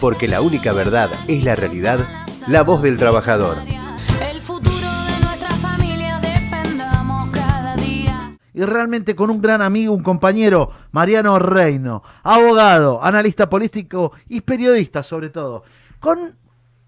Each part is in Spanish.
porque la única verdad es la realidad, la voz del trabajador. El futuro de nuestra familia defendamos cada día. y realmente con un gran amigo, un compañero, Mariano Reino, abogado, analista político y periodista sobre todo, con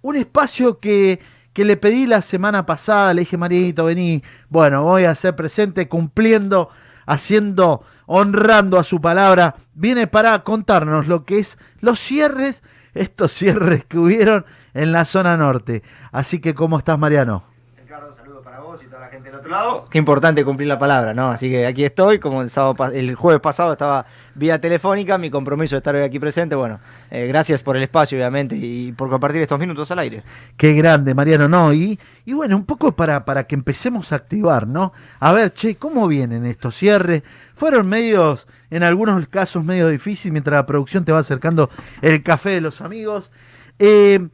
un espacio que, que le pedí la semana pasada, le dije, Marianito, vení, bueno, voy a ser presente cumpliendo, haciendo, honrando a su palabra, viene para contarnos lo que es los cierres, estos cierres que hubieron en la zona norte. Así que, ¿cómo estás, Mariano? Ricardo, saludo para vos y toda la gente del otro lado. Qué importante cumplir la palabra, ¿no? Así que aquí estoy, como el, sábado, el jueves pasado estaba vía telefónica, mi compromiso de estar hoy aquí presente. Bueno, eh, gracias por el espacio, obviamente, y por compartir estos minutos al aire. Qué grande, Mariano, ¿no? Y, y bueno, un poco para, para que empecemos a activar, ¿no? A ver, che, ¿cómo vienen estos cierres? Fueron medios, en algunos casos, medio difíciles, mientras la producción te va acercando el café de los amigos. Eh,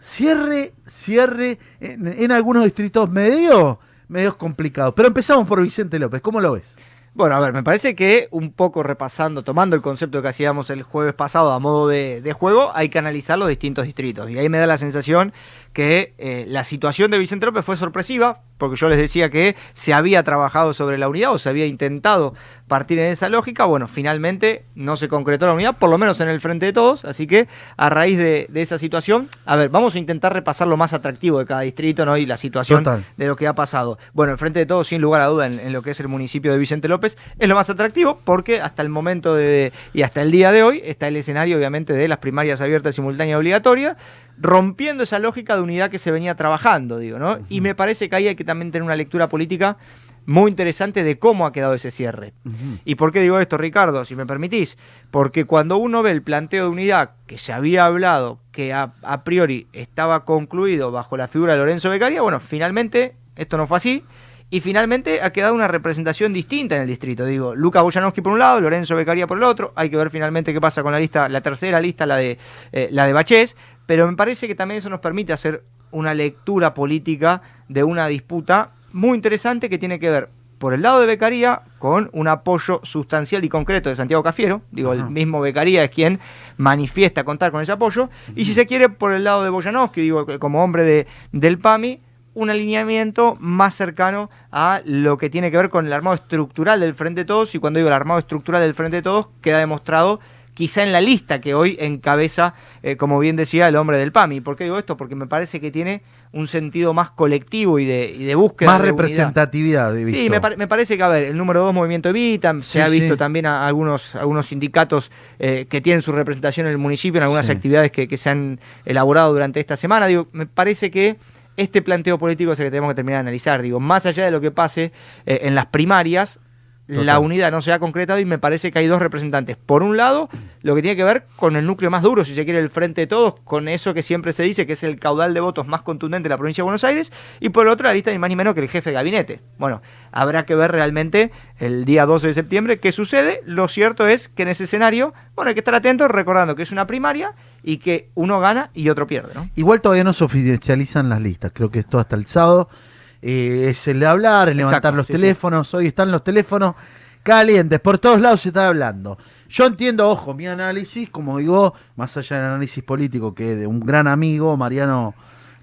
cierre, cierre, en, en algunos distritos medio, medios complicados. Pero empezamos por Vicente López, ¿cómo lo ves? Bueno, a ver, me parece que un poco repasando, tomando el concepto que hacíamos el jueves pasado a modo de, de juego, hay que analizar los distintos distritos. Y ahí me da la sensación que eh, la situación de Vicente López fue sorpresiva, porque yo les decía que se había trabajado sobre la unidad o se había intentado partir en esa lógica. Bueno, finalmente no se concretó la unidad, por lo menos en el frente de todos. Así que a raíz de, de esa situación, a ver, vamos a intentar repasar lo más atractivo de cada distrito ¿no? y la situación Total. de lo que ha pasado. Bueno, el frente de todos, sin lugar a duda, en, en lo que es el municipio de Vicente López, es lo más atractivo porque hasta el momento de, y hasta el día de hoy está el escenario, obviamente, de las primarias abiertas, simultáneas obligatorias, rompiendo esa lógica de unidad que se venía trabajando, digo, ¿no? Y me parece que ahí hay que también tener una lectura política muy interesante de cómo ha quedado ese cierre. ¿Y por qué digo esto, Ricardo? Si me permitís. Porque cuando uno ve el planteo de unidad que se había hablado, que a, a priori estaba concluido bajo la figura de Lorenzo Becaria, bueno, finalmente esto no fue así. Y finalmente ha quedado una representación distinta en el distrito. Digo, Lucas Boyanowski por un lado, Lorenzo Becaria por el otro. Hay que ver finalmente qué pasa con la lista, la tercera lista, la de, eh, la de Bachés. Pero me parece que también eso nos permite hacer una lectura política de una disputa muy interesante que tiene que ver por el lado de Becaría con un apoyo sustancial y concreto de Santiago Cafiero. Digo, Ajá. el mismo Becaría es quien manifiesta contar con ese apoyo. Y si se quiere, por el lado de Boyanowski, digo, como hombre de, del PAMI, un alineamiento más cercano a lo que tiene que ver con el armado estructural del Frente de Todos. Y cuando digo el armado estructural del Frente de Todos, queda demostrado quizá en la lista que hoy encabeza, eh, como bien decía, el hombre del PAMI. ¿Por qué digo esto? Porque me parece que tiene un sentido más colectivo y de, y de búsqueda Más de representatividad, he Sí, me, pare- me parece que, a ver, el número dos, Movimiento Evita, se ha visto sí. también a algunos, algunos sindicatos eh, que tienen su representación en el municipio en algunas Sí. actividades que, que se han elaborado durante esta semana. Digo, me parece que este planteo político es el que tenemos que terminar de analizar. Digo, más allá de lo que pase eh, en las primarias, Total. la unidad no se ha concretado y me parece que hay dos representantes. Por un lado, lo que tiene que ver con el núcleo más duro, si se quiere, el frente de todos, con eso que siempre se dice que es el caudal de votos más contundente de la provincia de Buenos Aires, y por el otro, la lista ni más ni menos que el jefe de gabinete. Bueno, habrá que ver realmente el día 12 de septiembre qué sucede. Lo cierto es que en ese escenario, bueno, hay que estar atentos recordando que es una primaria y que uno gana y otro pierde, ¿no? Igual todavía no se oficializan las listas, creo que esto hasta el sábado. Eh, es el hablar, el Exacto, levantar los sí, sí. teléfonos. Hoy están los teléfonos calientes, por todos lados se está hablando. Yo entiendo, ojo, mi análisis, como digo, más allá del análisis político que de un gran amigo, Mariano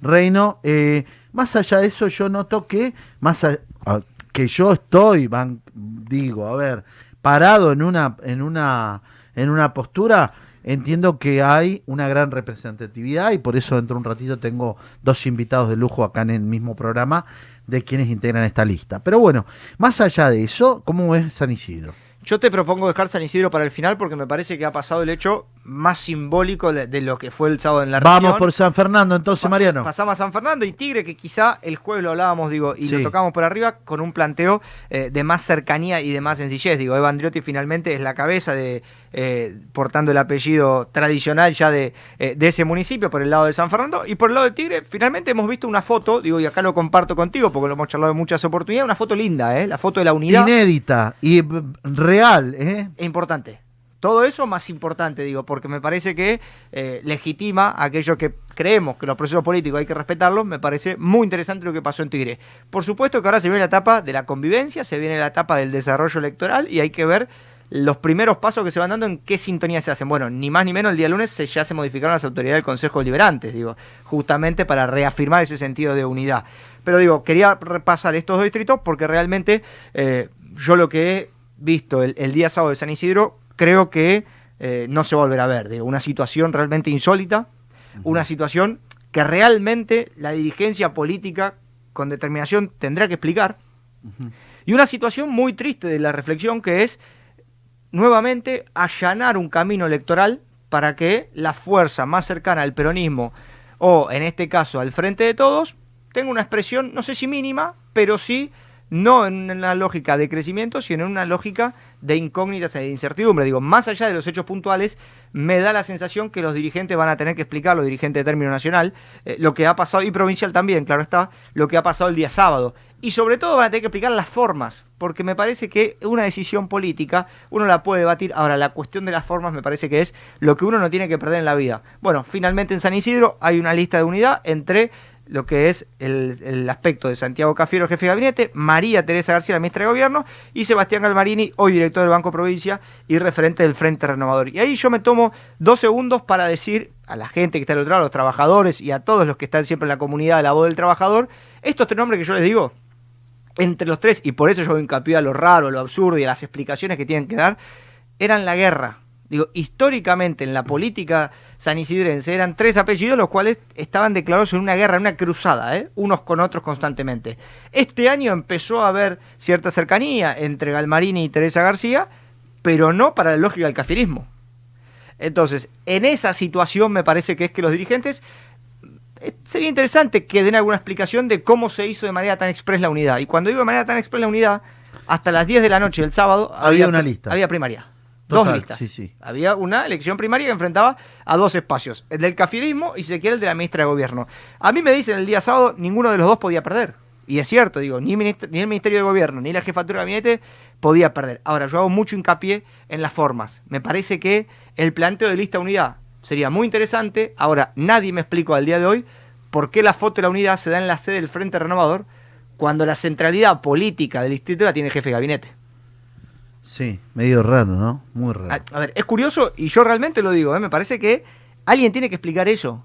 Reino, eh, más allá de eso yo noto que, más a- a- que yo estoy, van- digo, a ver, parado en una, en una, en una postura, entiendo que hay una gran representatividad y por eso dentro de un ratito tengo dos invitados de lujo acá en el mismo programa de quienes integran esta lista. Pero bueno, más allá de eso, ¿cómo ves San Isidro? Yo te propongo dejar San Isidro para el final porque me parece que ha pasado el hecho más simbólico de, de lo que fue el sábado en la Vamos región. por San Fernando entonces, Pa- Mariano. Pasamos a San Fernando y Tigre, que quizá el jueves lo hablábamos, digo, y Sí. lo tocamos por arriba con un planteo eh, de más cercanía y de más sencillez. Digo, Eva Andriotti finalmente es la cabeza de, eh, portando el apellido tradicional ya de, eh, de ese municipio por el lado de San Fernando. Y por el lado de Tigre, finalmente hemos visto una foto, digo, y acá lo comparto contigo porque lo hemos charlado en muchas oportunidades, una foto linda, ¿eh? La foto de la unidad. Inédita y real, ¿eh? Es importante. Todo eso más importante, digo, porque me parece que eh, legitima aquellos que creemos que los procesos políticos hay que respetarlos. Me parece muy interesante lo que pasó en Tigre. Por supuesto que ahora se viene la etapa de la convivencia, se viene la etapa del desarrollo electoral y hay que ver los primeros pasos que se van dando en qué sintonía se hacen. Bueno, ni más ni menos el día lunes se, ya se modificaron las autoridades del Consejo Deliberante, digo, justamente para reafirmar ese sentido de unidad. Pero digo, quería repasar estos dos distritos porque realmente eh, yo lo que he visto el día sábado de San Isidro creo que eh, no se va a volver a ver. Digo, una situación realmente insólita, una situación que realmente la dirigencia política con determinación tendrá que explicar. Y una situación muy triste de la reflexión que es nuevamente allanar un camino electoral para que la fuerza más cercana al peronismo o en este caso al frente de todos tenga una expresión, no sé si mínima, pero sí no en una lógica de crecimiento, sino en una lógica de incógnitas e de incertidumbre. Digo, más allá de los hechos puntuales, me da la sensación que los dirigentes van a tener que explicar, los dirigentes de término nacional, eh, lo que ha pasado, y provincial también, claro está, lo que ha pasado el día sábado. Y sobre todo van a tener que explicar las formas, porque me parece que una decisión política uno la puede debatir. Ahora, la cuestión de las formas me parece que es lo que uno no tiene que perder en la vida. Bueno, finalmente en San Isidro hay una lista de unidad entre lo que es el, el aspecto de Santiago Cafiero, jefe de gabinete, María Teresa García, la ministra de Gobierno, y Sebastián Galmarini, hoy director del Banco Provincia y referente del Frente Renovador. Y ahí yo me tomo dos segundos para decir a la gente que está al otro lado, a los trabajadores y a todos los que están siempre en la comunidad de la voz del trabajador, estos tres nombres que yo les digo, entre los tres, y por eso yo hincapié a lo raro, a lo absurdo y a las explicaciones que tienen que dar, eran la guerra. Digo, históricamente en la política sanisidrense eran tres apellidos los cuales estaban declarados en una guerra, en una cruzada, ¿eh? unos con otros constantemente. Este año empezó a haber cierta cercanía entre Galmarini y Teresa García, pero no para la lógica del cafirismo. Entonces, en esa situación me parece que es que los dirigentes eh, sería interesante que den alguna explicación de cómo se hizo de manera tan express la unidad. Y cuando digo de manera tan express la unidad, hasta las 10 de la noche del sábado Había una lista. Había primaria. Total, dos listas. sí, sí. Había una elección primaria que enfrentaba a dos espacios, el del cafirismo y si se quiere el de la ministra de Gobierno. A mí me dicen el día sábado, ninguno de los dos podía perder. Y es cierto, digo, ni, ministr- ni el Ministerio de Gobierno ni la Jefatura de Gabinete podía perder. Ahora, yo hago mucho hincapié en las formas. Me parece que el planteo de lista unidad sería muy interesante. Ahora, nadie me explicó al día de hoy por qué la foto de la unidad se da en la sede del Frente Renovador cuando la centralidad política del distrito la tiene el jefe de gabinete. Sí, medio raro, ¿no? Muy raro. A, a ver, es curioso y yo realmente lo digo, ¿eh? me parece que alguien tiene que explicar eso.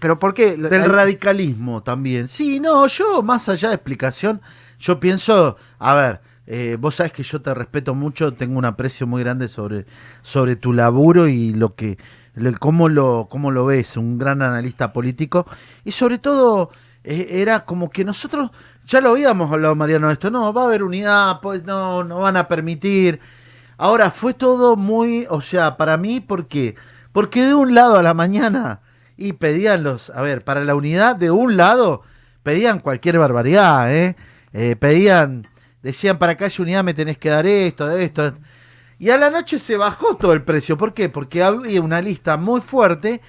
Pero ¿por qué? Del hay- radicalismo también. Sí, no, yo más allá de explicación, yo pienso, a ver, eh, vos sabes que yo te respeto mucho, tengo un aprecio muy grande sobre, sobre tu laburo y lo que, lo- cómo, lo, cómo lo ves, un gran analista político. Y sobre todo, era como que nosotros, ya lo habíamos hablado, Mariano, esto, no, va a haber unidad, pues no, no van a permitir. Ahora, fue todo muy, o sea, para mí, ¿por qué? Porque de un lado a la mañana, y pedían los, a ver, para la unidad de un lado, pedían cualquier barbaridad, ¿eh? Eh, pedían, decían, para que haya unidad me tenés que dar esto, esto. Y a la noche se bajó todo el precio. ¿Por qué? Porque había una lista muy fuerte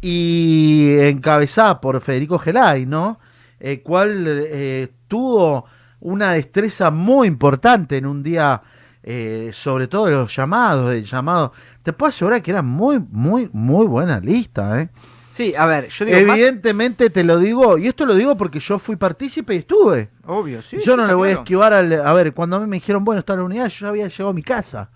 y encabezada por Federico Gelay, ¿no? El cual eh, tuvo una destreza muy importante en un día, eh, sobre todo de los llamados, el llamado. Te puedo asegurar que era muy, muy, muy buena lista, ¿eh? Sí, a ver, yo digo. más- Evidentemente te lo digo, y esto lo digo porque yo fui partícipe y estuve. Obvio, sí. yo no le voy a esquivar al. A ver, cuando a mí me dijeron, bueno, está la unidad, yo ya había llegado a mi casa.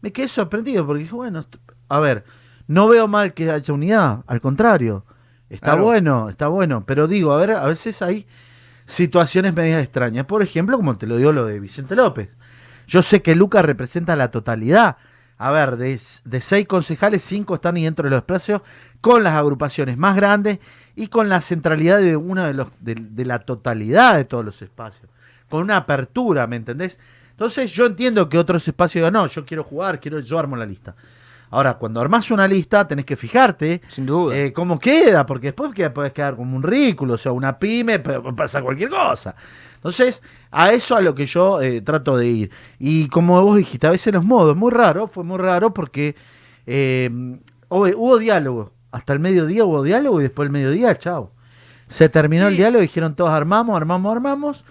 Me quedé sorprendido porque dije, bueno, a ver, no veo mal que haya unidad, al contrario. Está Claro. bueno, está bueno. Pero digo, a ver, a veces hay situaciones medias extrañas. Por ejemplo, como te lo digo lo de Vicente López. Yo sé que Lucas representa la totalidad. A ver, de, de seis concejales, cinco están ahí dentro de los espacios con las agrupaciones más grandes y con la centralidad de una de los de, de la totalidad de todos los espacios. Con una apertura, ¿me entendés? Entonces yo entiendo que otros espacios digan, no, yo quiero jugar, quiero, yo armo la lista. Ahora, cuando armás una lista, tenés que fijarte Sin duda. eh, cómo queda, porque después queda, podés quedar como un ridículo, o sea, una pyme, pasa cualquier cosa. Entonces, a eso a lo que yo eh, trato de ir. Y como vos dijiste, a veces los modos, muy raro, fue muy raro porque eh, hubo, diálogo. Hasta el mediodía hubo diálogo y después el mediodía, chao. Se terminó el diálogo, dijeron todos armamos, armamos, armamos.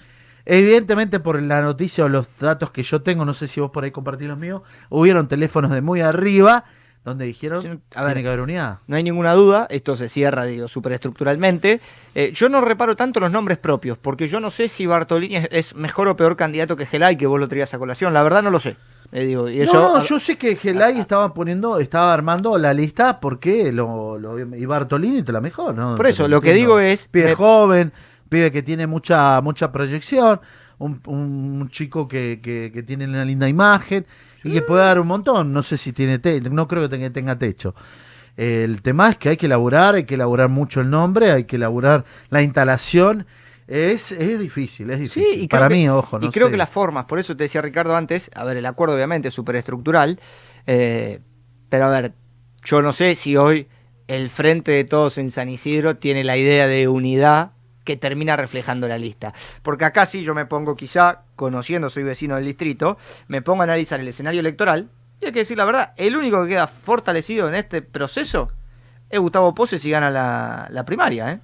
Evidentemente por la noticia o los datos que yo tengo, no sé si vos por ahí compartís los míos, hubieron teléfonos de muy arriba donde dijeron Sí, a tiene ver. que haber unidad. No hay ninguna duda, esto se cierra, digo, superestructuralmente. Eh, yo no reparo tanto los nombres propios, porque yo no sé si Bartolini es, es mejor o peor candidato que Gelay, que vos lo traías a colación. La verdad no lo sé. Eh, digo, y eso, no, no, yo sé que Gelay estaba poniendo, estaba armando la lista porque lo, lo y Bartolini te la mejor, ¿no? Por eso, lo que digo es- pibe me- joven, pibe que tiene mucha mucha proyección, un, un chico que, que, que tiene una linda imagen y que puede dar un montón. No sé si tiene techo, no creo que tenga, tenga techo. El tema es que hay que elaborar, hay que elaborar mucho el nombre, hay que elaborar la instalación. Es, es difícil, es difícil. Sí, y creo Para que- mí, ojo, no Y creo sé. que las formas, por eso te decía Ricardo antes, a ver, el acuerdo obviamente es superestructural, eh, pero a ver, yo no sé si hoy el frente de todos en San Isidro tiene la idea de unidad que termina reflejando la lista. Porque acá sí yo me pongo quizá, conociendo, soy vecino del distrito, me pongo a analizar el escenario electoral, y hay que decir la verdad, el único que queda fortalecido en este proceso es Gustavo Pose si gana la, la primaria, ¿eh?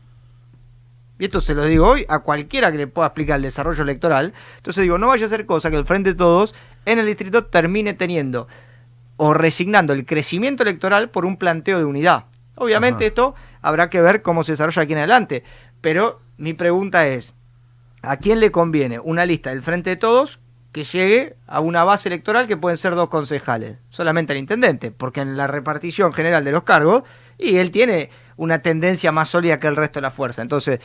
Y esto se lo digo hoy a cualquiera que le pueda explicar el desarrollo electoral. Entonces digo, no vaya a ser cosa que el Frente de Todos en el distrito termine teniendo o resignando el crecimiento electoral por un planteo de unidad. Obviamente Ajá. esto habrá que ver cómo se desarrolla aquí en adelante. Pero mi pregunta es, ¿a quién le conviene una lista del Frente de Todos que llegue a una base electoral que pueden ser dos concejales? Solamente el intendente, porque en la repartición general de los cargos, y él tiene una tendencia más sólida que el resto de la fuerza. Entonces,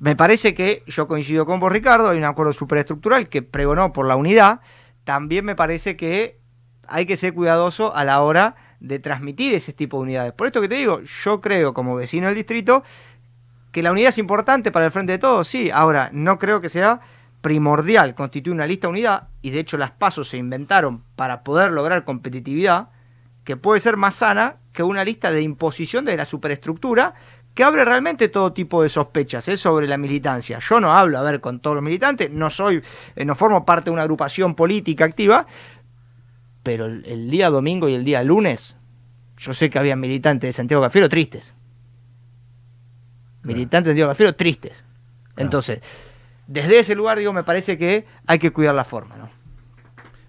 me parece que yo coincido con vos, Ricardo, hay un acuerdo superestructural que pregonó por la unidad. También me parece que hay que ser cuidadoso a la hora de transmitir ese tipo de unidades. Por esto que te digo, yo creo como vecino del distrito que la unidad es importante para el frente de todos, sí. Ahora, no creo que sea primordial constituir una lista de unidad, y de hecho las pasos se inventaron para poder lograr competitividad, que puede ser más sana que una lista de imposición de la superestructura que abre realmente todo tipo de sospechas ¿eh? sobre la militancia. Yo no hablo, a ver, con todos los militantes, no soy, eh, no formo parte de una agrupación política activa, pero el, el día domingo y el día lunes, yo sé que había militantes de Santiago Cafiero tristes. Militantes de Santiago Cafiero tristes. Entonces, desde ese lugar, digo, me parece que hay que cuidar la forma, ¿no?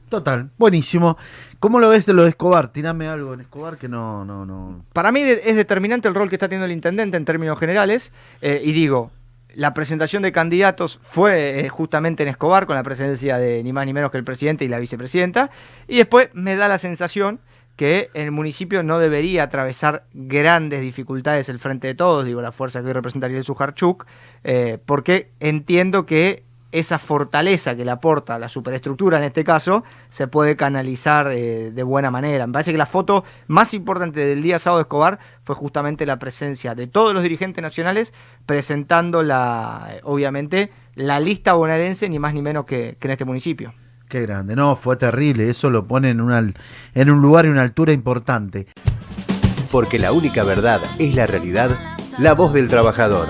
Total, buenísimo. ¿Cómo lo ves de lo de Escobar? Tirame algo en Escobar que no, no, no. Para mí es determinante el rol que está teniendo el intendente en términos generales. eh, y digo, la presentación de candidatos fue eh, justamente en Escobar, con la presencia de ni más ni menos que el presidente y la vicepresidenta. Y después me da la sensación que el municipio no debería atravesar grandes dificultades el frente de todos, digo, la fuerza que hoy representaría el Sujarchuk, eh, porque entiendo que esa fortaleza que le aporta la superestructura en este caso se puede canalizar eh, de buena manera. Me parece que la foto más importante del día sábado de Escobar fue justamente la presencia de todos los dirigentes nacionales presentando la, eh, obviamente, la lista bonaerense ni más ni menos que en este municipio. Qué grande, no, fue terrible. Eso lo pone en, en un lugar y una altura importante. Porque la única verdad es la realidad, la voz del trabajador.